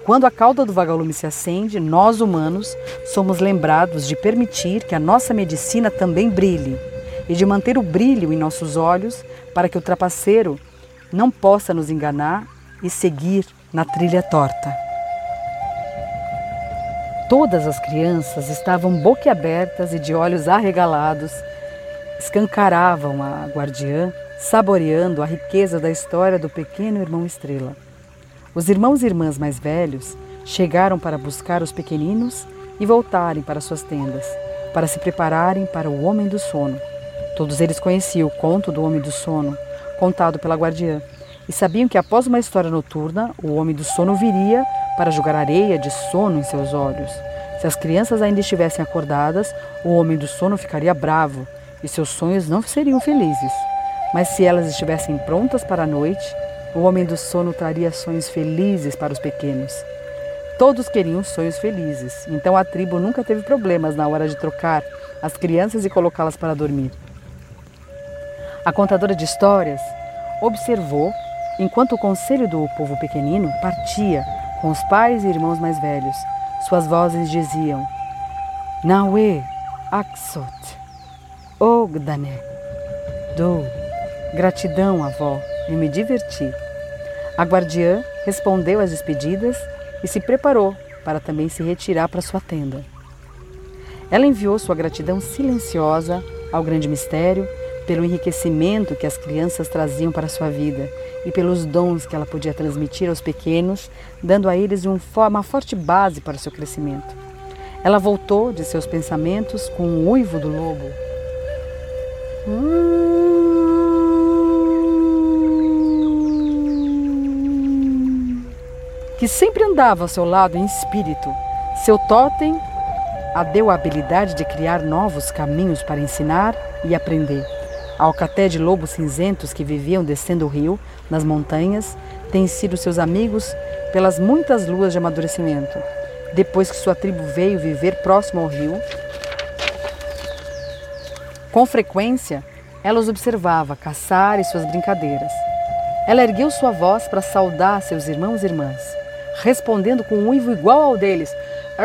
Quando a cauda do vagalume se acende, nós humanos somos lembrados de permitir que a nossa medicina também brilhe e de manter o brilho em nossos olhos para que o trapaceiro não possa nos enganar e seguir na trilha torta. Todas as crianças estavam boquiabertas e de olhos arregalados, escancaravam a guardiã, saboreando a riqueza da história do pequeno irmão Estrela. Os irmãos e irmãs mais velhos chegaram para buscar os pequeninos e voltarem para suas tendas, para se prepararem para o Homem do Sono. Todos eles conheciam o conto do Homem do Sono, contado pela guardiã, e sabiam que após uma história noturna, o Homem do Sono viria para jogar areia de sono em seus olhos. Se as crianças ainda estivessem acordadas, o Homem do Sono ficaria bravo e seus sonhos não seriam felizes. Mas se elas estivessem prontas para a noite, o homem do sono traria sonhos felizes para os pequenos. Todos queriam sonhos felizes, então a tribo nunca teve problemas na hora de trocar as crianças e colocá-las para dormir. A contadora de histórias observou enquanto o conselho do povo pequenino partia com os pais e irmãos mais velhos. Suas vozes diziam: Naue, Aksot, Ogdane, Do, gratidão, avó e me diverti. A guardiã respondeu às despedidas e se preparou para também se retirar para sua tenda. Ela enviou sua gratidão silenciosa ao grande mistério pelo enriquecimento que as crianças traziam para sua vida e pelos dons que ela podia transmitir aos pequenos, dando a eles uma forte base para o seu crescimento. Ela voltou de seus pensamentos com o uivo do lobo. Que sempre andava ao seu lado em espírito. Seu totem a deu a habilidade de criar novos caminhos para ensinar e aprender. Alcaté de lobos cinzentos que viviam descendo o rio, nas montanhas, têm sido seus amigos pelas muitas luas de amadurecimento. depois que sua tribo veio viver próximo ao rio. Com frequência, ela os observava caçar e suas brincadeiras. Ela ergueu sua voz para saudar seus irmãos e irmãs, respondendo com um uivo igual ao deles. A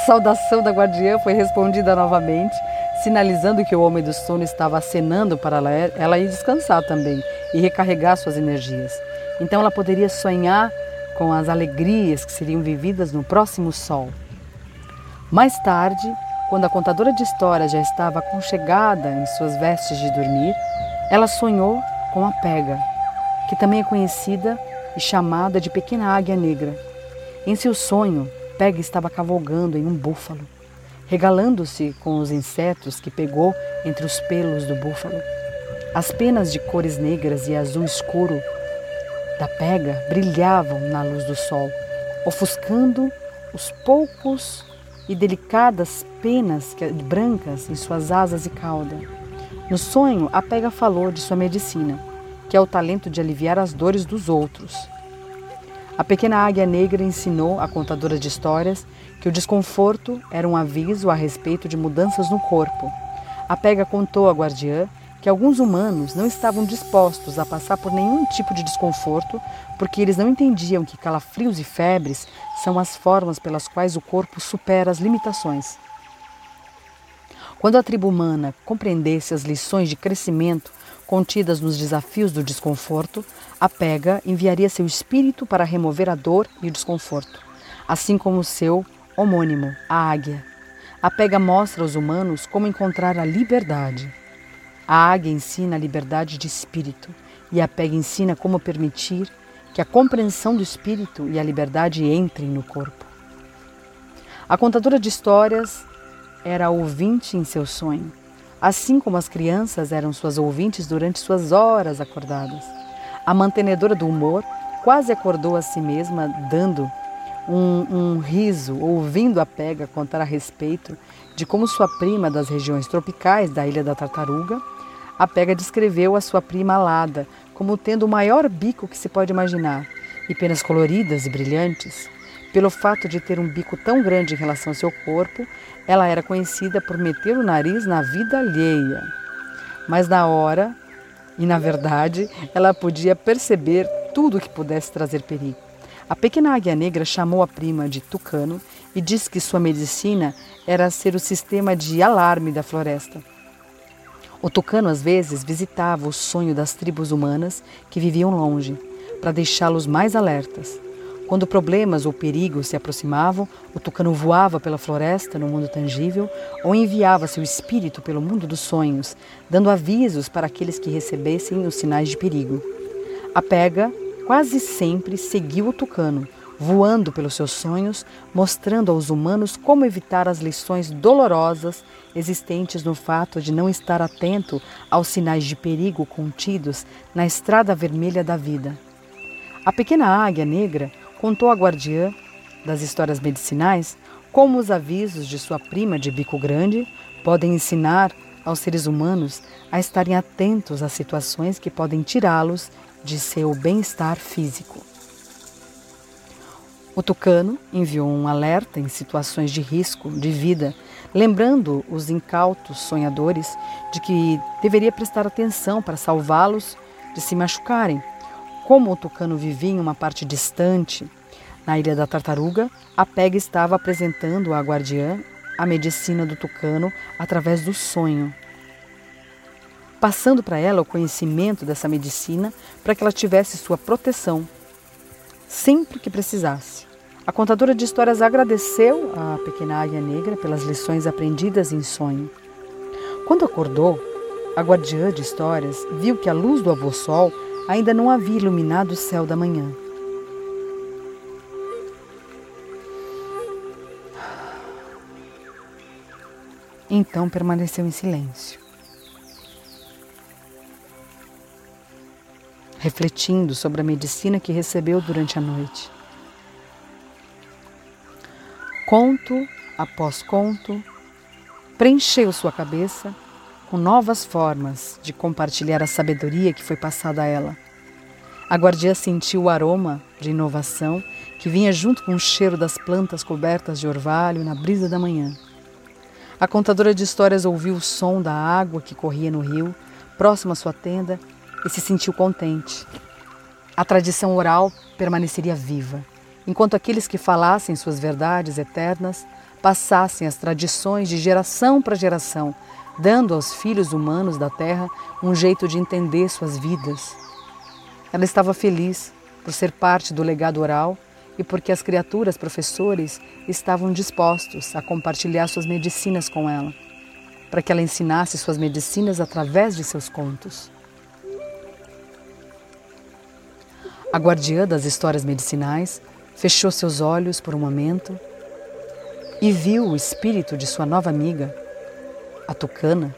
saudação da guardiã foi respondida novamente, sinalizando que o homem do sono estava acenando para ela ir descansar também e recarregar suas energias. Então ela poderia sonhar com as alegrias que seriam vividas no próximo sol. Mais tarde, quando a contadora de histórias já estava aconchegada em suas vestes de dormir, ela sonhou com a pega, que também é conhecida e chamada de pequena águia negra. Em seu sonho, Pega estava cavalgando em um búfalo, regalando-se com os insetos que pegou entre os pelos do búfalo. As penas de cores negras e azul escuro da pega brilhavam na luz do sol, ofuscando os poucos e delicadas penas brancas em suas asas e cauda. No sonho, a pega falou de sua medicina, que é o talento de aliviar as dores dos outros. A pequena águia negra ensinou à contadora de histórias que o desconforto era um aviso a respeito de mudanças no corpo. A pega contou à guardiã que alguns humanos não estavam dispostos a passar por nenhum tipo de desconforto, porque eles não entendiam que calafrios e febres são as formas pelas quais o corpo supera as limitações. Quando a tribo humana compreendesse as lições de crescimento contidas nos desafios do desconforto, a pega enviaria seu espírito para remover a dor e o desconforto, assim como seu homônimo, a águia. A pega mostra aos humanos como encontrar a liberdade. A águia ensina a liberdade de espírito e a pega ensina como permitir que a compreensão do espírito e a liberdade entrem no corpo. A contadora de histórias era ouvinte em seu sonho, assim como as crianças eram suas ouvintes durante suas horas acordadas. A mantenedora do humor quase acordou a si mesma, dando um, um riso, ouvindo a pega contar a respeito de como sua prima das regiões tropicais da Ilha da Tartaruga a pega descreveu a sua prima alada como tendo o maior bico que se pode imaginar e penas coloridas e brilhantes. Pelo fato de ter um bico tão grande em relação ao seu corpo, ela era conhecida por meter o nariz na vida alheia. Mas na hora, e na verdade, ela podia perceber tudo que pudesse trazer perigo. A pequena águia negra chamou a prima de tucano e disse que sua medicina era ser o sistema de alarme da floresta. O tucano às vezes visitava o sonho das tribos humanas que viviam longe, para deixá-los mais alertas. Quando problemas ou perigos se aproximavam, o tucano voava pela floresta no mundo tangível ou enviava seu espírito pelo mundo dos sonhos, dando avisos para aqueles que recebessem os sinais de perigo. A pega quase sempre seguiu o tucano, voando pelos seus sonhos, mostrando aos humanos como evitar as lições dolorosas existentes no fato de não estar atento aos sinais de perigo contidos na estrada vermelha da vida. A pequena águia negra contou à guardiã das histórias medicinais como os avisos de sua prima de bico grande podem ensinar aos seres humanos a estarem atentos às situações que podem tirá-los de seu bem-estar físico. O tucano enviou um alerta em situações de risco de vida, lembrando os incautos sonhadores de que deveria prestar atenção para salvá-los de se machucarem. Como o tucano vivia em uma parte distante, na ilha da tartaruga, a Pega estava apresentando à guardiã a medicina do tucano através do sonho, passando para ela o conhecimento dessa medicina para que ela tivesse sua proteção sempre que precisasse. A contadora de histórias agradeceu à pequena águia negra pelas lições aprendidas em sonho. Quando acordou, a guardiã de histórias viu que a luz do avô-sol ainda não havia iluminado o céu da manhã. Então permaneceu em silêncio. refletindo sobre a medicina que recebeu durante a noite. Conto após conto, preencheu sua cabeça com novas formas de compartilhar a sabedoria que foi passada a ela. A guardia sentiu o aroma de inovação que vinha junto com o cheiro das plantas cobertas de orvalho na brisa da manhã. A contadora de histórias ouviu o som da água que corria no rio, próximo à sua tenda, e se sentiu contente. A tradição oral permaneceria viva, enquanto aqueles que falassem suas verdades eternas passassem as tradições de geração para geração, dando aos filhos humanos da terra um jeito de entender suas vidas. Ela estava feliz por ser parte do legado oral e porque as criaturas professores estavam dispostos a compartilhar suas medicinas com ela, para que ela ensinasse suas medicinas através de seus contos. A guardiã das histórias medicinais fechou seus olhos por um momento e viu o espírito de sua nova amiga, a tucana.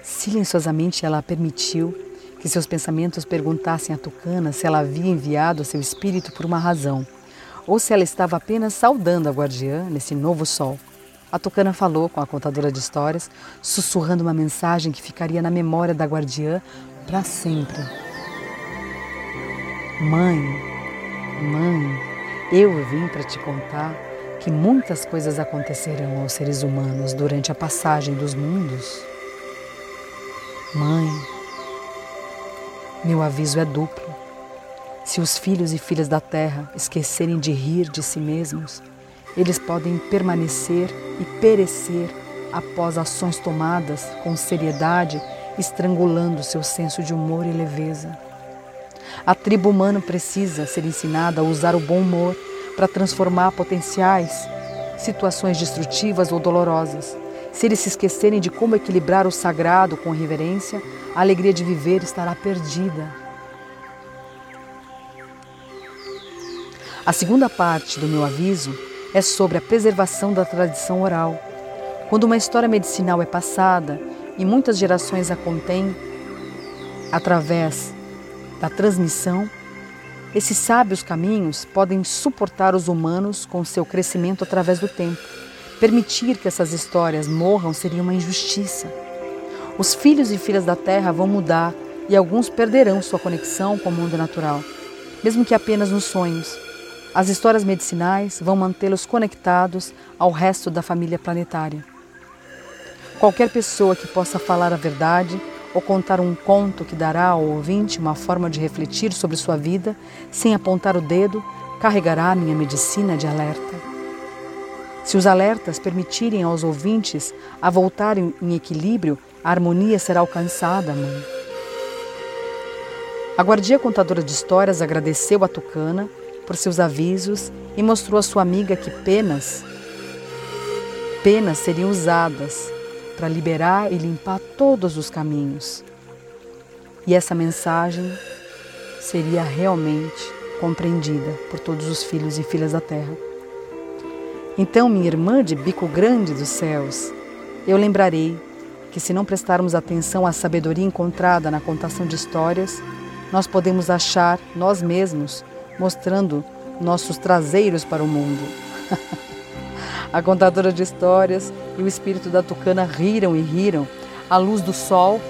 Silenciosamente ela permitiu que seus pensamentos perguntassem à tucana se ela havia enviado seu espírito por uma razão ou se ela estava apenas saudando a guardiã nesse novo sol. A tucana falou com a contadora de histórias, sussurrando uma mensagem que ficaria na memória da guardiã para sempre. Mãe, mãe, eu vim para te contar que muitas coisas acontecerão aos seres humanos durante a passagem dos mundos. Mãe, meu aviso é duplo. Se os filhos e filhas da terra esquecerem de rir de si mesmos, eles podem permanecer e perecer após ações tomadas com seriedade, estrangulando seu senso de humor e leveza. A tribo humana precisa ser ensinada a usar o bom humor para transformar potenciais situações destrutivas ou dolorosas. Se eles se esquecerem de como equilibrar o sagrado com reverência, a alegria de viver estará perdida. A segunda parte do meu aviso é sobre a preservação da tradição oral. Quando uma história medicinal é passada e muitas gerações a contêm através da transmissão, esses sábios caminhos podem suportar os humanos com seu crescimento através do tempo. Permitir que essas histórias morram seria uma injustiça. Os filhos e filhas da Terra vão mudar e alguns perderão sua conexão com o mundo natural, mesmo que apenas nos sonhos. As histórias medicinais vão mantê-los conectados ao resto da família planetária. Qualquer pessoa que possa falar a verdade ou contar um conto que dará ao ouvinte uma forma de refletir sobre sua vida, sem apontar o dedo, carregará minha medicina de alerta. Se os alertas permitirem aos ouvintes a voltarem em equilíbrio, a harmonia será alcançada, mãe. A guardia contadora de histórias agradeceu a Tucana por seus avisos e mostrou à sua amiga que penas, penas seriam usadas para liberar e limpar todos os caminhos. E essa mensagem seria realmente compreendida por todos os filhos e filhas da terra. Então, minha irmã de bico grande dos céus, eu lembrarei que se não prestarmos atenção à sabedoria encontrada na contação de histórias, nós podemos achar nós mesmos mostrando nossos traseiros para o mundo. <laughs> a contadora de histórias e o espírito da tucana riram e riram. A luz do sol,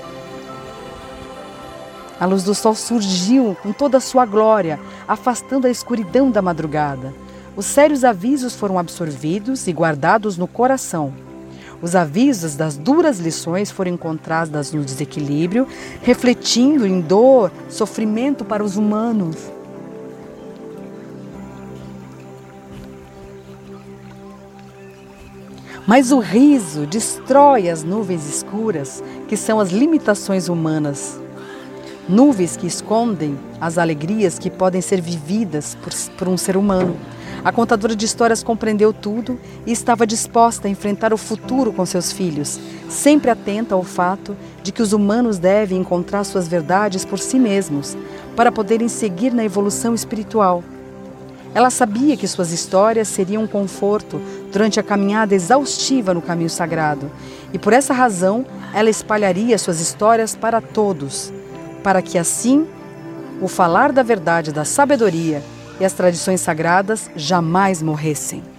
a luz do sol surgiu com toda a sua glória, afastando a escuridão da madrugada. Os sérios avisos foram absorvidos e guardados no coração. Os avisos das duras lições foram encontrados no desequilíbrio, refletindo em dor, sofrimento para os humanos. Mas o riso destrói as nuvens escuras, que são as limitações humanas. Nuvens que escondem as alegrias que podem ser vividas por, por um ser humano. A contadora de histórias compreendeu tudo e estava disposta a enfrentar o futuro com seus filhos, sempre atenta ao fato de que os humanos devem encontrar suas verdades por si mesmos, para poderem seguir na evolução espiritual. Ela sabia que suas histórias seriam um conforto durante a caminhada exaustiva no caminho sagrado, e por essa razão ela espalharia suas histórias para todos, para que assim o falar da verdade, da sabedoria e as tradições sagradas jamais morressem.